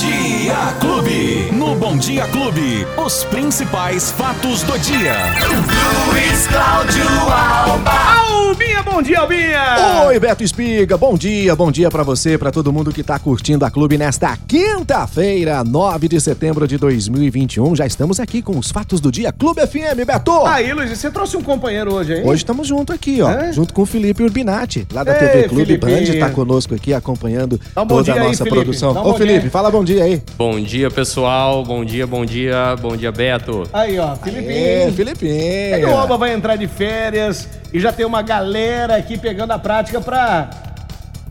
No Bom Dia Clube, os principais fatos do dia. Luiz Cláudio Alba. Albinha, bom dia, Albinha! Oi, Beto Espiga, bom dia, bom dia pra você, pra todo mundo que tá curtindo a Clube nesta quinta-feira, 9 de setembro de 2021. Já estamos aqui com os fatos do dia Clube FM, Beto! Aí, Luiz, você trouxe um companheiro hoje, hein? Hoje estamos junto aqui, ó, É? junto com o Felipe Urbinati, lá da Ei, TV Clube Felipe. Band, tá conosco aqui acompanhando um toda a dia aí, nossa Felipe. produção. Dá um Ô, Felipe, dia. fala bom dia aí. Bom dia, pessoal. Bom dia, bom dia, bom dia, Beto. Aí, ó, Felipe. É, Felipe. É que o Alba vai entrar de férias e já tem uma galera aqui pegando a prática pra.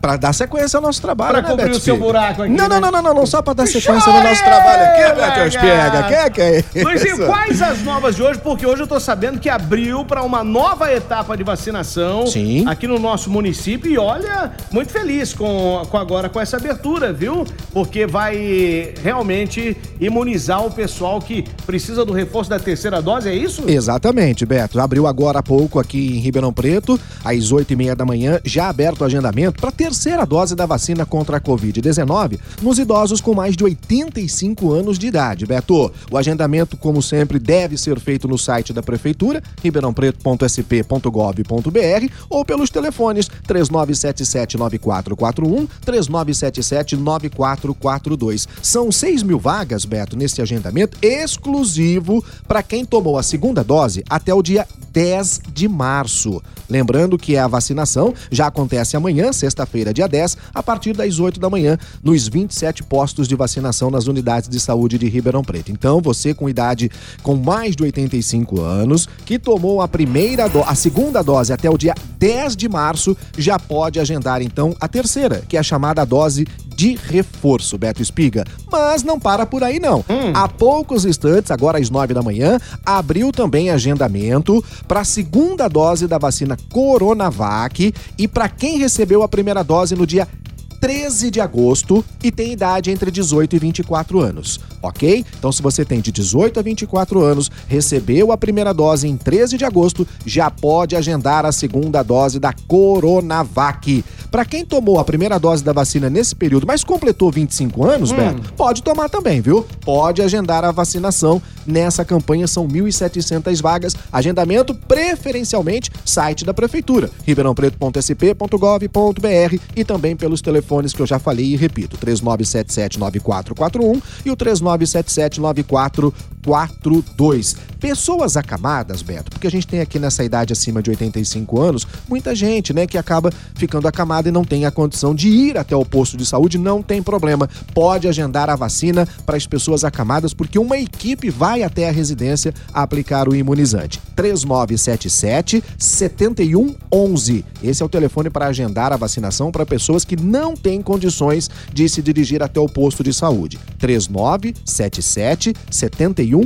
Pra dar sequência ao nosso trabalho, Pra né, cobrir Beto o seu buraco aqui, Não, né? não, não, não, não, só pra dar sequência no nosso trabalho aqui, Beto. Que que é isso? Luizinho, quais as novas de hoje? Porque hoje eu tô sabendo que abriu pra uma nova etapa de vacinação Sim. aqui no nosso município. E olha, muito feliz com, com agora com essa abertura, viu? Porque vai realmente imunizar o pessoal que precisa do reforço da terceira dose, é isso? Exatamente, Beto. Abriu agora há pouco aqui em Ribeirão Preto, às oito e meia da manhã, já aberto o agendamento para a terceira dose da vacina contra a Covid-19 nos idosos com mais de 85 anos de idade, Beto. O agendamento, como sempre, deve ser feito no site da Prefeitura, ribeirãopreto.sp.gov.br ou pelos telefones 3977-9441, 3977-9442. São 6 mil vagas, Beto, nesse agendamento exclusivo para quem tomou a segunda dose até o dia 10 de março. Lembrando que a vacinação já acontece amanhã, sexta-feira, dia 10, a partir das 8 da manhã, nos 27 postos de vacinação nas unidades de saúde de Ribeirão Preto. Então, você com idade com mais de 85 anos, que tomou a primeira do... a segunda dose até o dia 10 de março, já pode agendar então a terceira, que é a chamada dose de reforço, Beto Espiga. Mas não para por aí, não. Há poucos instantes, agora às nove da manhã, abriu também agendamento para a segunda dose da vacina Coronavac e para quem recebeu a primeira dose no dia 13 de agosto e tem idade entre 18 e 24 anos, ok? Então, se você tem de 18 a 24 anos, recebeu a primeira dose em 13 de agosto, já pode agendar a segunda dose da Coronavac. Para quem tomou a primeira dose da vacina nesse período, mas completou 25 anos, Beto, pode tomar também, viu? Pode agendar a vacinação nessa campanha, são 1.700 vagas. Agendamento preferencialmente site da prefeitura, ribeirãopreto.sp.gov.br e também pelos telefones que eu já falei e repito, 3977-9441 e o 3977-9442. Pessoas acamadas, Beto, porque a gente tem aqui nessa idade acima de 85 anos, muita gente, né, que acaba ficando acamada e não tem a condição de ir até o posto de saúde, não tem problema. Pode agendar a vacina para as pessoas acamadas, porque uma equipe vai até a residência aplicar o imunizante. 3977 7111. Esse é o telefone para agendar a vacinação para pessoas que não têm condições de se dirigir até o posto de saúde. 3977 7111.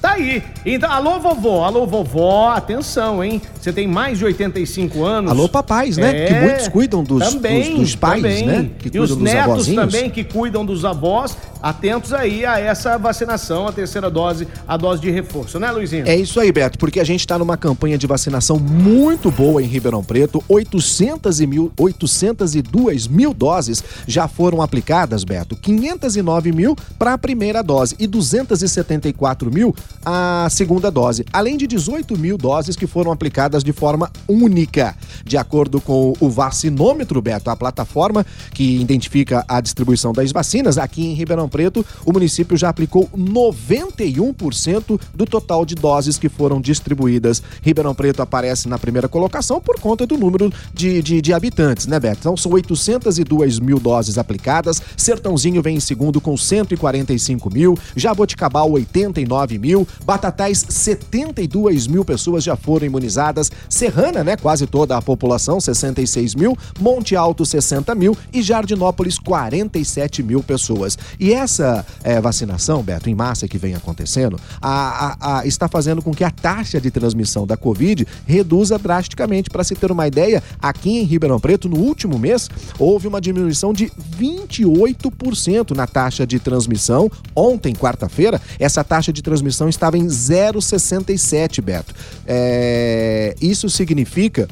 Tá aí. Então, alô, vovó, alô, vovó, atenção, hein? Você tem mais de 85 anos. Alô, papais, né? É, que muitos cuidam dos, também, dos, dos pais, também. né? Que e os netos também que cuidam dos avós. Atentos aí a essa vacinação, a terceira dose, a dose de reforço, né, Luizinho? É isso aí, Beto, porque a gente está numa campanha de vacinação muito boa em Ribeirão Preto. 800 e mil, 802 mil doses já foram aplicadas, Beto. 509 mil para a primeira dose e 274 mil a segunda dose. Além de 18 mil doses que foram aplicadas de forma única. De acordo com o vacinômetro, Beto, a plataforma que identifica a distribuição das vacinas, aqui em Ribeirão Preto, o município já aplicou 91% do total de doses que foram distribuídas. Ribeirão Preto aparece na primeira colocação por conta do número de, de, de habitantes, né, Beto? Então são 802 mil doses aplicadas, Sertãozinho vem em segundo com 145 mil, Jaboticabal 89 mil, Batatais 72 mil pessoas já foram imunizadas, Serrana, né, quase toda a população, 66 mil, Monte Alto 60 mil e Jardinópolis 47 mil pessoas. E essa eh, vacinação, Beto, em massa que vem acontecendo, a- a- a- está fazendo com que a taxa de transmissão da Covid reduza drasticamente. Para se ter uma ideia, aqui em Ribeirão Preto, no último mês, houve uma diminuição de 28% na taxa de transmissão. Ontem, quarta-feira, essa taxa de transmissão estava em 0,67, Beto. É, Isso significa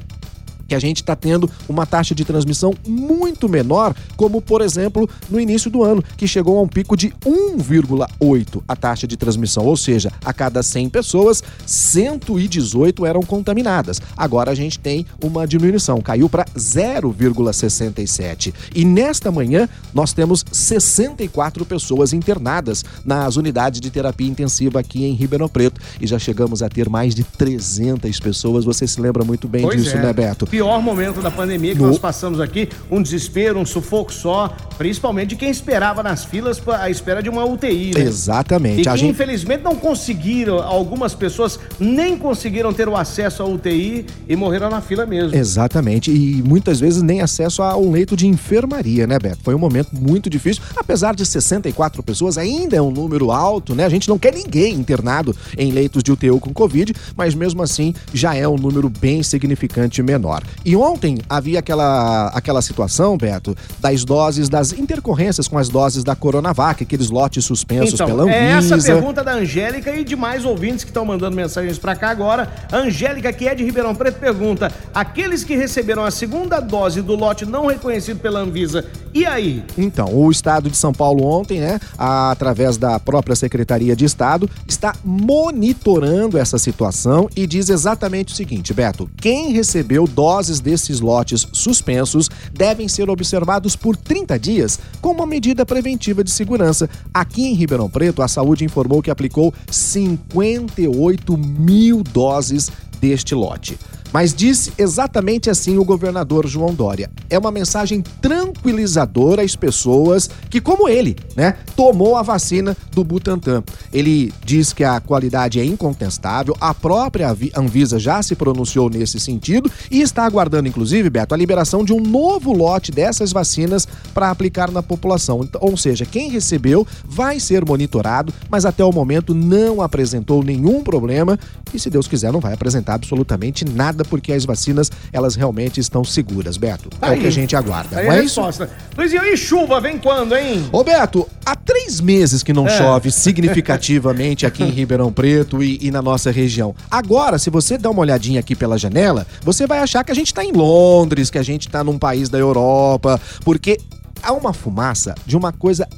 que a gente está tendo uma taxa de transmissão muito menor, como por exemplo no início do ano, que chegou a um pico de 1,8 a taxa de transmissão, ou seja, a cada 100 pessoas, 118 eram contaminadas. Agora a gente tem uma diminuição, caiu para 0,67. E nesta manhã nós temos 64 pessoas internadas nas unidades de terapia intensiva aqui em Ribeirão Preto e já chegamos a ter mais de 300 pessoas. Você se lembra muito bem pois disso, é. né, Beto? Pior momento da pandemia que nós passamos aqui, um desespero, um sufoco só, principalmente de quem esperava nas filas à espera de uma UTI, né? Exatamente. E que, gente... infelizmente não conseguiram, algumas pessoas nem conseguiram ter o acesso à UTI e morreram na fila mesmo. Exatamente. E muitas vezes nem acesso a um leito de enfermaria, né, Beto? Foi um momento muito difícil. Apesar de 64 pessoas, ainda é um número alto, né? A gente não quer ninguém internado em leitos de UTI com Covid, mas mesmo assim já é um número bem significante menor. E ontem havia aquela, aquela situação, Beto, das doses, das intercorrências com as doses da Coronavac, aqueles lotes suspensos então, pela Anvisa. É essa a pergunta da Angélica e de mais ouvintes que estão mandando mensagens para cá agora. Angélica, que é de Ribeirão Preto, pergunta: aqueles que receberam a segunda dose do lote não reconhecido pela Anvisa, e aí? Então, o Estado de São Paulo ontem, né, através da própria Secretaria de Estado, está monitorando essa situação e diz exatamente o seguinte, Beto: quem recebeu doses desses lotes suspensos devem ser observados por 30 dias como uma medida preventiva de segurança. Aqui em Ribeirão Preto, a saúde informou que aplicou 58 mil doses deste lote. Mas disse exatamente assim o governador João Dória. É uma mensagem tranquilizadora às pessoas que, como ele, né, tomou a vacina do Butantan. Ele diz que a qualidade é incontestável, a própria Anvisa já se pronunciou nesse sentido e está aguardando, inclusive, Beto, a liberação de um novo lote dessas vacinas para aplicar na população. Então, ou seja, quem recebeu vai ser monitorado, mas até o momento não apresentou nenhum problema e, se Deus quiser, não vai apresentar absolutamente nada porque as vacinas, elas realmente estão seguras, Beto. É aí, o que a gente aguarda. Aí não é resposta. Isso? Luiz, e chuva, vem quando, hein? Ô, Beto, há três meses que não é. chove significativamente aqui em Ribeirão Preto e, e, na nossa região. Agora, se você dá uma olhadinha aqui pela janela, você vai achar que a gente está em Londres, que a gente está num país da Europa, porque há uma fumaça de uma coisa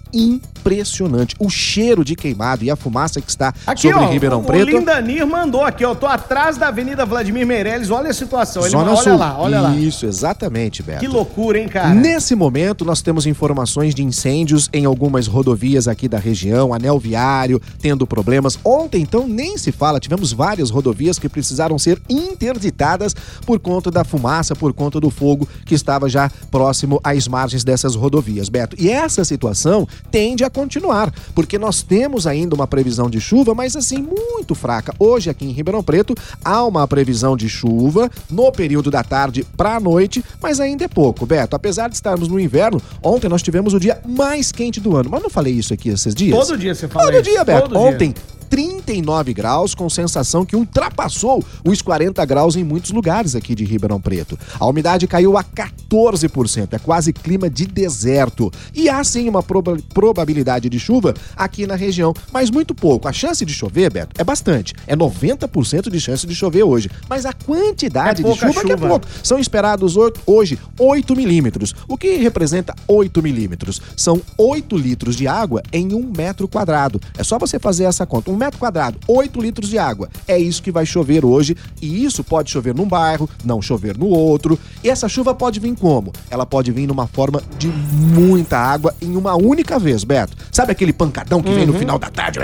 impressionante. O cheiro de queimado e a fumaça que está aqui, sobre ó, Ribeirão o, Preto. O Lindanir mandou aqui, ó. Tô atrás da Avenida Vladimir Meirelles. Olha a situação. Ele, olha Sul. lá, olha lá. Isso, exatamente, Beto. Que loucura, hein, cara? Nesse momento, nós temos informações de incêndios em algumas rodovias aqui da região, anel viário, tendo problemas. Ontem, então, nem se fala, tivemos várias rodovias que precisaram ser interditadas por conta da fumaça, por conta do fogo que estava já próximo às margens dessas rodovias, Beto. E essa situação tende a continuar, porque nós temos ainda uma previsão de chuva, mas assim, muito fraca. Hoje, aqui em Ribeirão Preto, há uma previsão de chuva no período da tarde para a noite, mas ainda é pouco, Beto. Apesar de estarmos no inverno, ontem nós tivemos o dia mais quente do ano. Mas não falei isso aqui esses dias? Todo dia você fala Todo isso. dia, Beto. Todo ontem, dia. 39 graus, com sensação que ultrapassou os 40 graus em muitos lugares aqui de Ribeirão Preto. A umidade caiu a 14%, é quase clima de deserto. E há sim uma proba probabilidade de chuva aqui na região, mas muito pouco. A chance de chover, Beto, é bastante. É 90% de chance de chover hoje. Mas a quantidade é de chuva, chuva, que é pouco. São esperados hoje 8 milímetros. O que representa 8 milímetros? São 8 litros de água em um metro quadrado. É só você fazer essa conta. Um um metro quadrado, 8 litros de água. É isso que vai chover hoje e isso pode chover num bairro, não chover no outro. E essa chuva pode vir como? Ela pode vir numa forma de muita água em uma única vez, Beto. Sabe aquele pancadão que uhum. vem no uhum. final da tarde?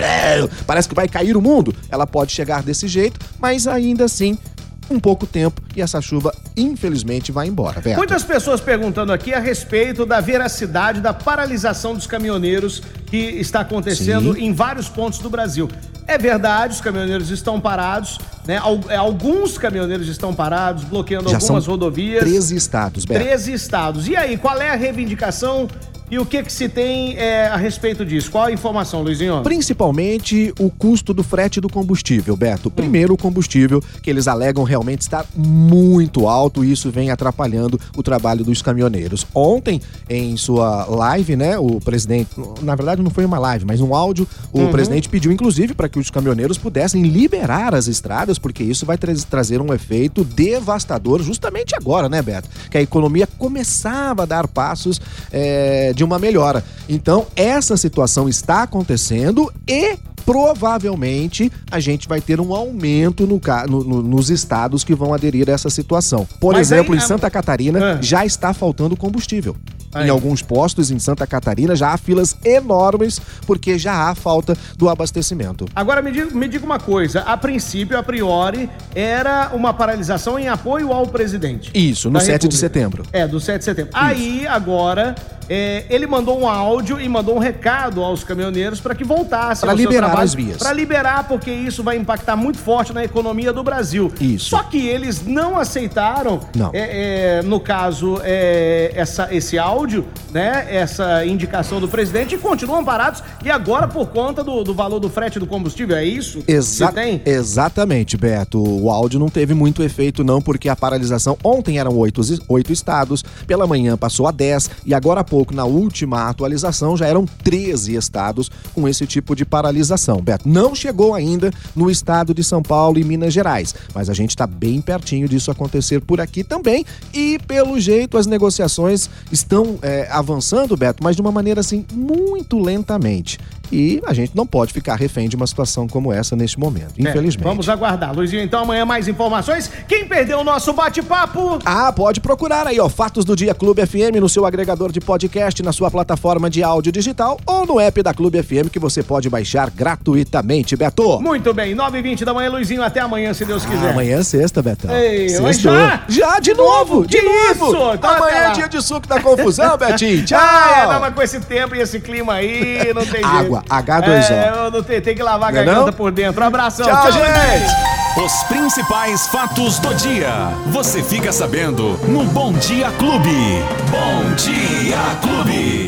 Parece que vai cair o mundo? Ela pode chegar desse jeito, mas ainda assim um pouco tempo e essa chuva, infelizmente, vai embora. Beto. Muitas pessoas perguntando aqui a respeito da veracidade da paralisação dos caminhoneiros que está acontecendo Sim. em vários pontos do Brasil. É verdade, os caminhoneiros estão parados, né? É, alguns caminhoneiros estão parados, bloqueando Já algumas rodovias. 13 estados, Beto. 13 estados. E aí, qual é a reivindicação E o que que se tem é, a respeito disso? Qual a informação, Luizinho? Principalmente o custo do frete do combustível, Beto. Primeiro, o combustível, que eles alegam realmente estar muito alto e isso vem atrapalhando o trabalho dos caminhoneiros. Ontem, em sua live, né, o presidente, na verdade não foi uma live, mas um áudio, o uhum. presidente pediu inclusive para que os caminhoneiros pudessem liberar as estradas, porque isso vai tra trazer um efeito devastador justamente agora, né, Beto? Que a economia começava a dar passos é, de uma melhora. Então, essa situação está acontecendo e provavelmente a gente vai ter um aumento no, no, nos estados que vão aderir a essa situação. Por Mas exemplo, aí, em Santa Catarina ah. já está faltando combustível. Aí. Em alguns postos em Santa Catarina já há filas enormes porque já há falta do abastecimento. Agora me diga, me diga uma coisa: a princípio, a priori, era uma paralisação em apoio ao presidente. Isso, no 7 República. de setembro. É, do 7 de setembro. Isso. Aí, agora, é, ele mandou um áudio e mandou um recado aos caminhoneiros para que voltassem para liberar trabalho, as vias. Para liberar, porque isso vai impactar muito forte na economia do Brasil. Isso. Só que eles não aceitaram, não. É, é, no caso, é, essa, esse áudio, né? Essa indicação do presidente e continuam parados. E agora, por conta do, do valor do frete do combustível, é isso? Exa tem? Exatamente, Beto. O áudio não teve muito efeito, não, porque a paralisação ontem eram oito, oito estados, pela manhã passou a dez e agora pouco, na última atualização, já eram 13 estados com esse tipo de paralisação. Beto, não chegou ainda no estado de São Paulo e Minas Gerais, mas a gente está bem pertinho disso acontecer por aqui também. E pelo jeito as negociações estão é, avançando, Beto, mas de uma maneira assim muito lentamente. E a gente não pode ficar refém de uma situação como essa neste momento, é, infelizmente. Vamos aguardar. Luizinho, então amanhã mais informações. Quem perdeu o nosso bate-papo? Ah, pode procurar aí, ó, Fatos do Dia Clube FM no seu agregador de podcast, na sua plataforma de áudio digital ou no app da Clube FM que você pode baixar gratuitamente, Beto. Muito bem, 9h20 da manhã, Luizinho, até amanhã, se Deus quiser. Ah, amanhã é sexta, Betão. Ei, já? Já, de novo, de novo. Isso, então amanhã é dia de suco da confusão, Betinho. Tchau. Ah, é, mas com esse tempo e esse clima aí, não tem Água, H2O. É, eu não tenho, tem que lavar a garganta não? por dentro. Um abração. Tchau, Tchau gente. Os principais fatos do dia. Você fica sabendo no Bom Dia Clube. Bom Dia Clube.